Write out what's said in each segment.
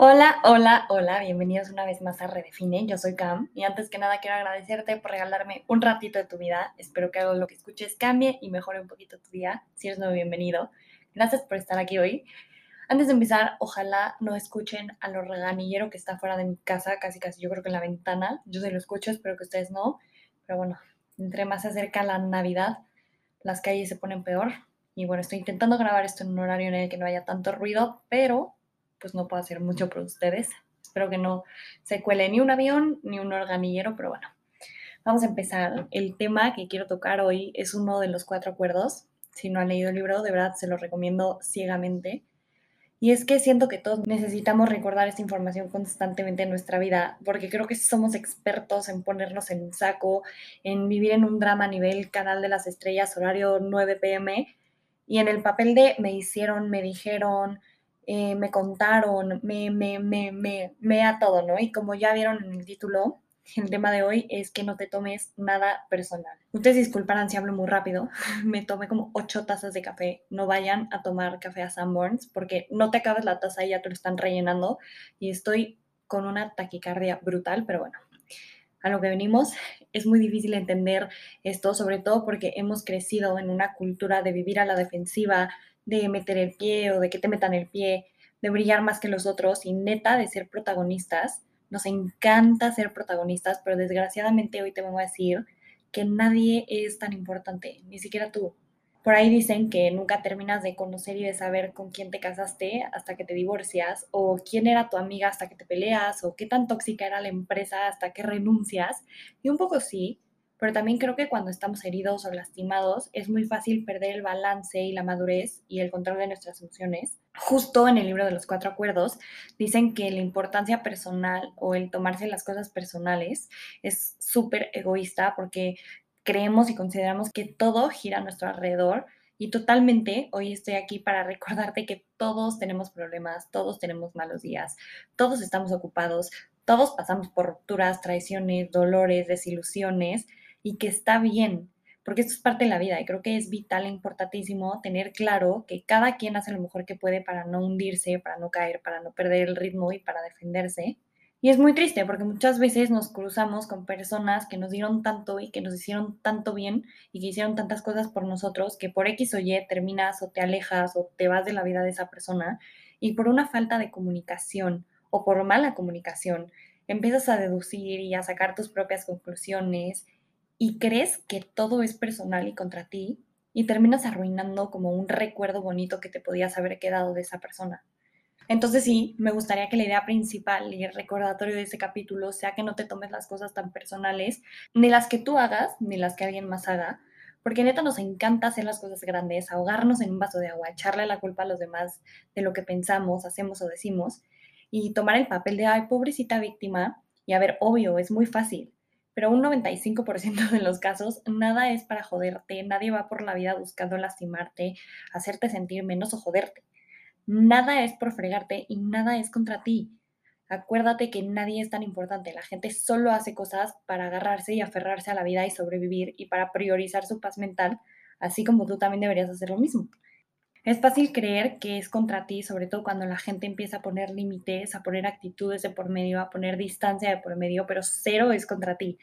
Hola, hola, hola, bienvenidos una vez más a Redefine, yo soy Cam y antes que nada quiero agradecerte por regalarme un ratito de tu vida, espero que algo lo que escuches cambie y mejore un poquito tu día, si eres nuevo bienvenido, gracias por estar aquí hoy. Antes de empezar, ojalá no escuchen a lo reganillero que está fuera de mi casa, casi casi yo creo que en la ventana, yo se lo escucho, espero que ustedes no, pero bueno, entre más se acerca la Navidad, las calles se ponen peor. Y bueno, estoy intentando grabar esto en un horario en el que no haya tanto ruido, pero pues no puedo hacer mucho por ustedes. Espero que no se cuele ni un avión ni un organillero, pero bueno, vamos a empezar. El tema que quiero tocar hoy es uno de los cuatro acuerdos. Si no han leído el libro, de verdad se lo recomiendo ciegamente. Y es que siento que todos necesitamos recordar esta información constantemente en nuestra vida, porque creo que somos expertos en ponernos en un saco, en vivir en un drama a nivel canal de las estrellas, horario 9 pm, y en el papel de me hicieron, me dijeron, eh, me contaron, me, me, me, me, me a todo, ¿no? Y como ya vieron en el título, el tema de hoy es que no te tomes nada personal. Ustedes disculparán si hablo muy rápido. Me tomé como ocho tazas de café. No vayan a tomar café a Sanborns porque no te acabas la taza y ya te lo están rellenando. Y estoy con una taquicardia brutal, pero bueno, a lo que venimos. Es muy difícil entender esto, sobre todo porque hemos crecido en una cultura de vivir a la defensiva, de meter el pie o de que te metan el pie, de brillar más que los otros y neta de ser protagonistas. Nos encanta ser protagonistas, pero desgraciadamente hoy te vengo a decir que nadie es tan importante, ni siquiera tú. Por ahí dicen que nunca terminas de conocer y de saber con quién te casaste hasta que te divorcias, o quién era tu amiga hasta que te peleas, o qué tan tóxica era la empresa hasta que renuncias. Y un poco sí, pero también creo que cuando estamos heridos o lastimados es muy fácil perder el balance y la madurez y el control de nuestras emociones. Justo en el libro de los cuatro acuerdos dicen que la importancia personal o el tomarse las cosas personales es súper egoísta porque creemos y consideramos que todo gira a nuestro alrededor y totalmente hoy estoy aquí para recordarte que todos tenemos problemas, todos tenemos malos días, todos estamos ocupados, todos pasamos por rupturas, traiciones, dolores, desilusiones y que está bien, porque esto es parte de la vida y creo que es vital e importantísimo tener claro que cada quien hace lo mejor que puede para no hundirse, para no caer, para no perder el ritmo y para defenderse. Y es muy triste porque muchas veces nos cruzamos con personas que nos dieron tanto y que nos hicieron tanto bien y que hicieron tantas cosas por nosotros que por X o Y terminas o te alejas o te vas de la vida de esa persona y por una falta de comunicación o por mala comunicación empiezas a deducir y a sacar tus propias conclusiones y crees que todo es personal y contra ti y terminas arruinando como un recuerdo bonito que te podías haber quedado de esa persona. Entonces sí, me gustaría que la idea principal y el recordatorio de ese capítulo sea que no te tomes las cosas tan personales, ni las que tú hagas, ni las que alguien más haga, porque neta nos encanta hacer las cosas grandes, ahogarnos en un vaso de agua, echarle la culpa a los demás de lo que pensamos, hacemos o decimos, y tomar el papel de, ay, pobrecita víctima, y a ver, obvio, es muy fácil, pero un 95% de los casos nada es para joderte, nadie va por la vida buscando lastimarte, hacerte sentir menos o joderte. Nada es por fregarte y nada es contra ti. Acuérdate que nadie es tan importante, la gente solo hace cosas para agarrarse y aferrarse a la vida y sobrevivir y para priorizar su paz mental, así como tú también deberías hacer lo mismo. Es fácil creer que es contra ti, sobre todo cuando la gente empieza a poner límites, a poner actitudes de por medio, a poner distancia de por medio, pero cero es contra ti.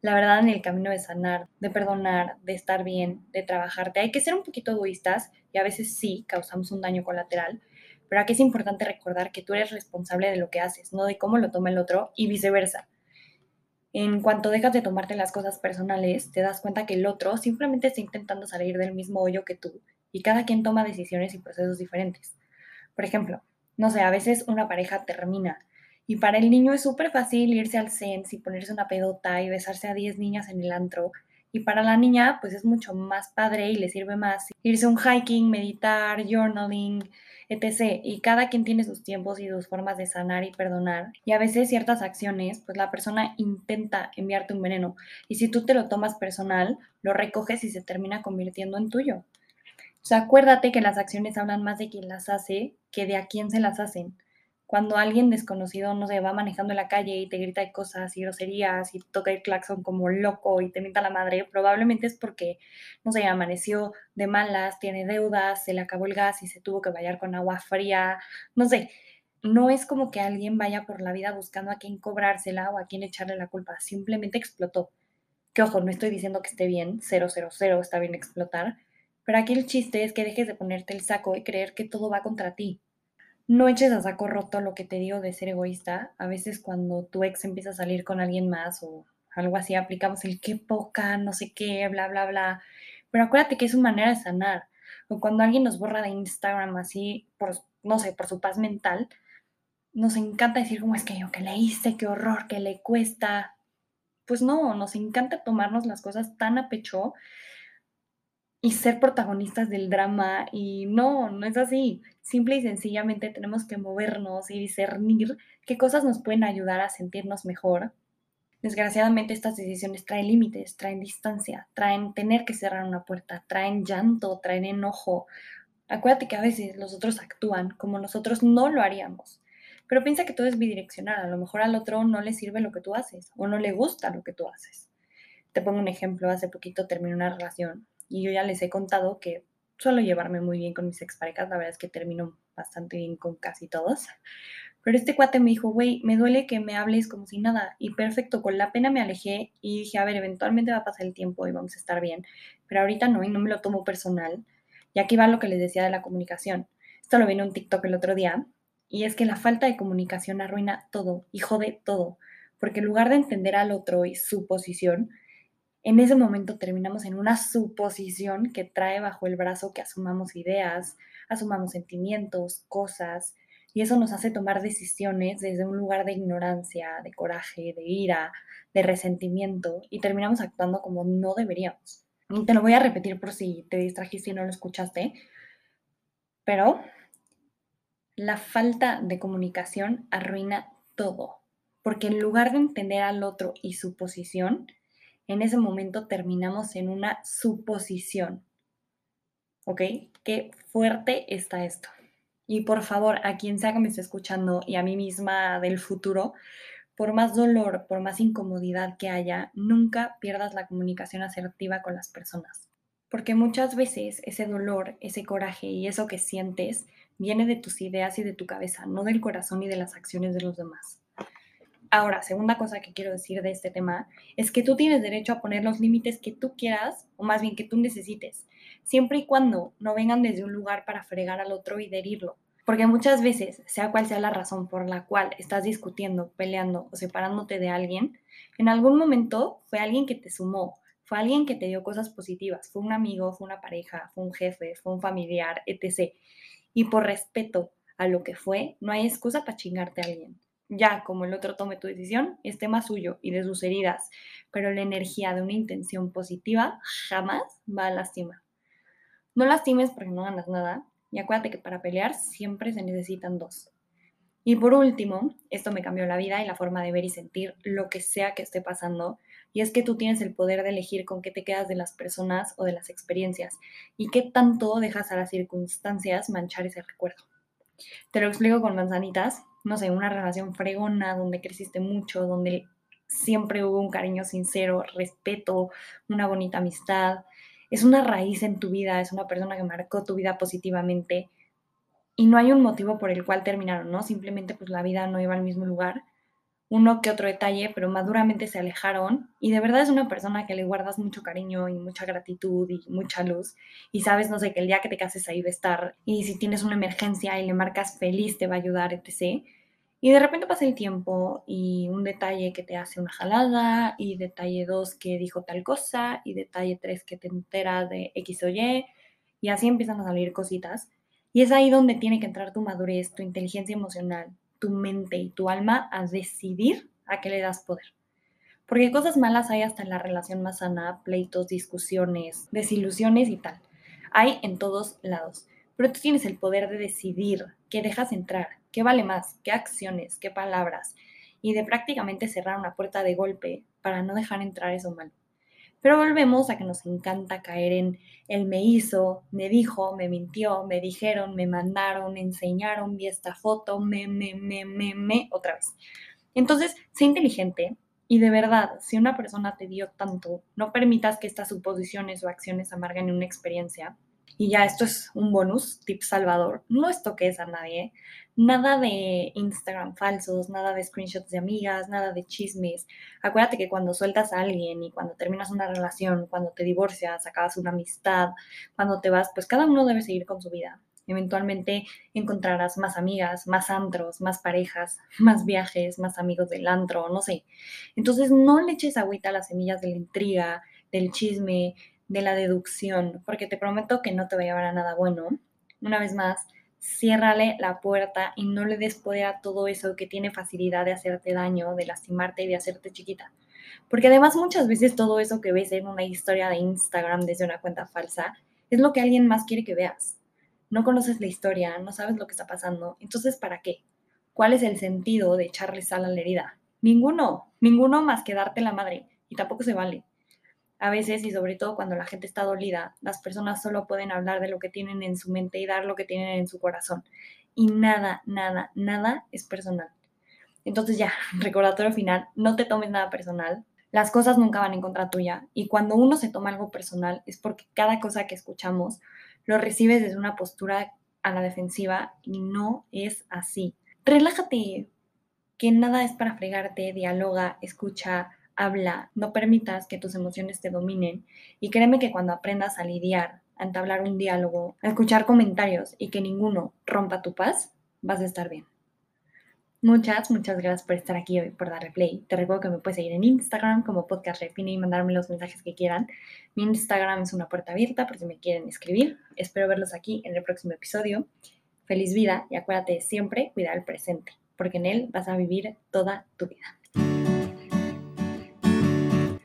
La verdad, en el camino de sanar, de perdonar, de estar bien, de trabajarte, hay que ser un poquito egoístas y a veces sí causamos un daño colateral, pero aquí es importante recordar que tú eres responsable de lo que haces, no de cómo lo toma el otro y viceversa. En cuanto dejas de tomarte las cosas personales, te das cuenta que el otro simplemente está intentando salir del mismo hoyo que tú y cada quien toma decisiones y procesos diferentes. Por ejemplo, no sé, a veces una pareja termina y para el niño es súper fácil irse al CENS y ponerse una pedota y besarse a 10 niñas en el antro Y para la niña, pues es mucho más padre y le sirve más irse a un hiking, meditar, journaling, etc. Y cada quien tiene sus tiempos y sus formas de sanar y perdonar. Y a veces ciertas acciones, pues la persona intenta enviarte un veneno. Y si tú te lo tomas personal, lo recoges y se termina convirtiendo en tuyo. O sea, acuérdate que las acciones hablan más de quien las hace que de a quién se las hacen cuando alguien desconocido, no se va manejando en la calle y te grita cosas y groserías y toca el claxon como loco y te mienta la madre, probablemente es porque, no sé, amaneció de malas, tiene deudas, se le acabó el gas y se tuvo que bailar con agua fría, no sé. No es como que alguien vaya por la vida buscando a quién cobrársela o a quién echarle la culpa, simplemente explotó. Que ojo, no estoy diciendo que esté bien, 000, está bien explotar, pero aquí el chiste es que dejes de ponerte el saco y creer que todo va contra ti no eches a saco roto lo que te digo de ser egoísta. A veces cuando tu ex empieza a salir con alguien más o algo así, aplicamos el qué poca, no sé qué, bla, bla, bla. Pero acuérdate que es una manera de sanar. O cuando alguien nos borra de Instagram así, por, no sé, por su paz mental, nos encanta decir cómo es que yo que le hice, qué horror, que le cuesta. Pues no, nos encanta tomarnos las cosas tan a pecho y ser protagonistas del drama y no, no es así. Simple y sencillamente tenemos que movernos y discernir qué cosas nos pueden ayudar a sentirnos mejor. Desgraciadamente estas decisiones traen límites, traen distancia, traen tener que cerrar una puerta, traen llanto, traen enojo. Acuérdate que a veces los otros actúan como nosotros no lo haríamos. Pero piensa que todo es bidireccional. A lo mejor al otro no le sirve lo que tú haces o no le gusta lo que tú haces. Te pongo un ejemplo. Hace poquito terminé una relación y yo ya les he contado que suelo llevarme muy bien con mis exparejas, la verdad es que termino bastante bien con casi todos. Pero este cuate me dijo, güey, me duele que me hables como si nada. Y perfecto, con la pena me alejé y dije, a ver, eventualmente va a pasar el tiempo y vamos a estar bien. Pero ahorita no, y no me lo tomo personal. Y aquí va lo que les decía de la comunicación. Esto lo vi en un TikTok el otro día. Y es que la falta de comunicación arruina todo y jode todo. Porque en lugar de entender al otro y su posición, en ese momento terminamos en una suposición que trae bajo el brazo que asumamos ideas, asumamos sentimientos, cosas, y eso nos hace tomar decisiones desde un lugar de ignorancia, de coraje, de ira, de resentimiento, y terminamos actuando como no deberíamos. Te lo voy a repetir por si te distrajiste y no lo escuchaste, pero la falta de comunicación arruina todo, porque en lugar de entender al otro y su posición, en ese momento terminamos en una suposición. ¿Ok? Qué fuerte está esto. Y por favor, a quien sea que me esté escuchando y a mí misma del futuro, por más dolor, por más incomodidad que haya, nunca pierdas la comunicación asertiva con las personas. Porque muchas veces ese dolor, ese coraje y eso que sientes viene de tus ideas y de tu cabeza, no del corazón y de las acciones de los demás. Ahora, segunda cosa que quiero decir de este tema es que tú tienes derecho a poner los límites que tú quieras o más bien que tú necesites, siempre y cuando no vengan desde un lugar para fregar al otro y herirlo. Porque muchas veces, sea cual sea la razón por la cual estás discutiendo, peleando o separándote de alguien, en algún momento fue alguien que te sumó, fue alguien que te dio cosas positivas, fue un amigo, fue una pareja, fue un jefe, fue un familiar, etc. Y por respeto a lo que fue, no hay excusa para chingarte a alguien ya como el otro tome tu decisión, es tema suyo y de sus heridas, pero la energía de una intención positiva jamás va a lastimar. No lastimes porque no ganas nada y acuérdate que para pelear siempre se necesitan dos. Y por último, esto me cambió la vida y la forma de ver y sentir lo que sea que esté pasando, y es que tú tienes el poder de elegir con qué te quedas de las personas o de las experiencias y qué tanto dejas a las circunstancias manchar ese recuerdo. Te lo explico con manzanitas no sé, una relación fregona, donde creciste mucho, donde siempre hubo un cariño sincero, respeto, una bonita amistad. Es una raíz en tu vida, es una persona que marcó tu vida positivamente y no hay un motivo por el cual terminaron, ¿no? Simplemente pues la vida no iba al mismo lugar uno que otro detalle, pero maduramente se alejaron y de verdad es una persona que le guardas mucho cariño y mucha gratitud y mucha luz y sabes, no sé, que el día que te cases ahí va a estar y si tienes una emergencia y le marcas feliz te va a ayudar, etc. Y de repente pasa el tiempo y un detalle que te hace una jalada y detalle dos que dijo tal cosa y detalle tres que te entera de X o Y y así empiezan a salir cositas. Y es ahí donde tiene que entrar tu madurez, tu inteligencia emocional, tu mente y tu alma a decidir a qué le das poder. Porque cosas malas hay hasta en la relación más sana, pleitos, discusiones, desilusiones y tal. Hay en todos lados. Pero tú tienes el poder de decidir qué dejas entrar, qué vale más, qué acciones, qué palabras, y de prácticamente cerrar una puerta de golpe para no dejar entrar eso malo. Pero volvemos a que nos encanta caer en el me hizo, me dijo, me mintió, me dijeron, me mandaron, me enseñaron, vi esta foto, me, me, me, me, me, otra vez. Entonces, sé inteligente y de verdad, si una persona te dio tanto, no permitas que estas suposiciones o acciones amarguen una experiencia y ya esto es un bonus, tip salvador, no estoques a nadie, nada de Instagram falsos, nada de screenshots de amigas, nada de chismes. Acuérdate que cuando sueltas a alguien y cuando terminas una relación, cuando te divorcias, acabas una amistad, cuando te vas, pues cada uno debe seguir con su vida. Eventualmente encontrarás más amigas, más antros, más parejas, más viajes, más amigos del antro, no sé. Entonces no le eches agüita a las semillas de la intriga, del chisme, de la deducción, porque te prometo que no te va a llevar a nada bueno. Una vez más, ciérrale la puerta y no le des poder a todo eso que tiene facilidad de hacerte daño, de lastimarte y de hacerte chiquita. Porque además muchas veces todo eso que ves en una historia de Instagram desde una cuenta falsa es lo que alguien más quiere que veas. No conoces la historia, no sabes lo que está pasando, entonces ¿para qué? ¿Cuál es el sentido de echarle sal a la herida? Ninguno, ninguno más que darte la madre, y tampoco se vale. A veces, y sobre todo cuando la gente está dolida, las personas solo pueden hablar de lo que tienen en su mente y dar lo que tienen en su corazón. Y nada, nada, nada es personal. Entonces ya, recordatorio final, no te tomes nada personal. Las cosas nunca van en contra tuya. Y cuando uno se toma algo personal es porque cada cosa que escuchamos lo recibes desde una postura a la defensiva y no es así. Relájate, que nada es para fregarte, dialoga, escucha, habla, no permitas que tus emociones te dominen y créeme que cuando aprendas a lidiar, a entablar un diálogo, a escuchar comentarios y que ninguno rompa tu paz, vas a estar bien. Muchas, muchas gracias por estar aquí hoy, por darle play. Te recuerdo que me puedes seguir en Instagram como Podcast Refine y mandarme los mensajes que quieran. Mi Instagram es una puerta abierta por si me quieren escribir. Espero verlos aquí en el próximo episodio. Feliz vida y acuérdate siempre cuidar el presente, porque en él vas a vivir toda tu vida.